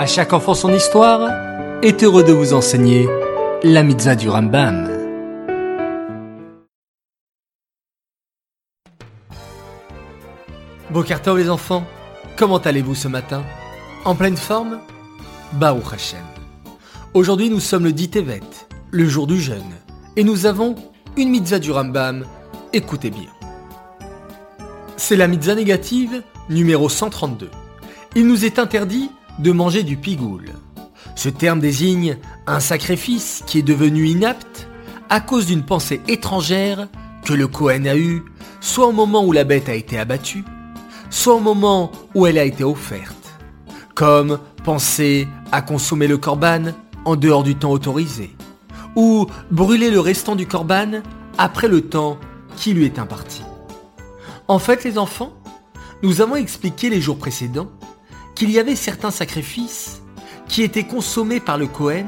À chaque enfant son histoire est heureux de vous enseigner la mitzvah du Rambam. Bokartov les enfants, comment allez-vous ce matin? En pleine forme? Baruch Hashem. Aujourd'hui nous sommes le 10 Tevet, le jour du jeûne, et nous avons une mitzvah du Rambam. Écoutez bien. C'est la mitzvah négative numéro 132. Il nous est interdit de manger du pigoule. Ce terme désigne un sacrifice qui est devenu inapte à cause d'une pensée étrangère que le Kohen a eue, soit au moment où la bête a été abattue, soit au moment où elle a été offerte. Comme penser à consommer le corban en dehors du temps autorisé, ou brûler le restant du corban après le temps qui lui est imparti. En fait, les enfants, nous avons expliqué les jours précédents qu'il y avait certains sacrifices qui étaient consommés par le Cohen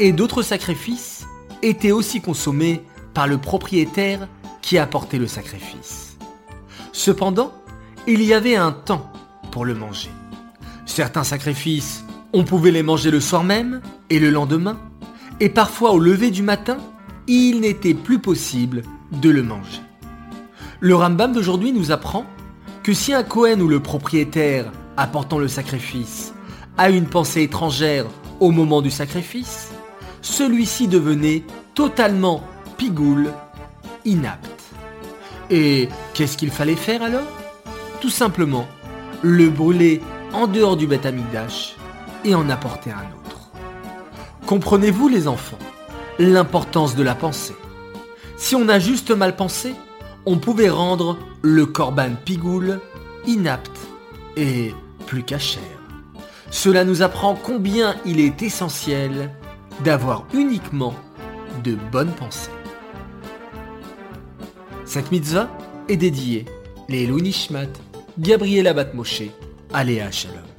et d'autres sacrifices étaient aussi consommés par le propriétaire qui apportait le sacrifice. Cependant, il y avait un temps pour le manger. Certains sacrifices, on pouvait les manger le soir même et le lendemain, et parfois au lever du matin, il n'était plus possible de le manger. Le Rambam d'aujourd'hui nous apprend que si un Cohen ou le propriétaire apportant le sacrifice a une pensée étrangère au moment du sacrifice, celui-ci devenait totalement pigoule, inapte. Et qu'est-ce qu'il fallait faire alors? Tout simplement le brûler en dehors du Beth et en apporter un autre. Comprenez-vous les enfants l'importance de la pensée? Si on a juste mal pensé, on pouvait rendre le korban pigoule inapte et plus cachère. Cela nous apprend combien il est essentiel d'avoir uniquement de bonnes pensées. Cette mitzvah est dédiée les Nishmat, Gabriel Abat Moshe, Aléa Shalom.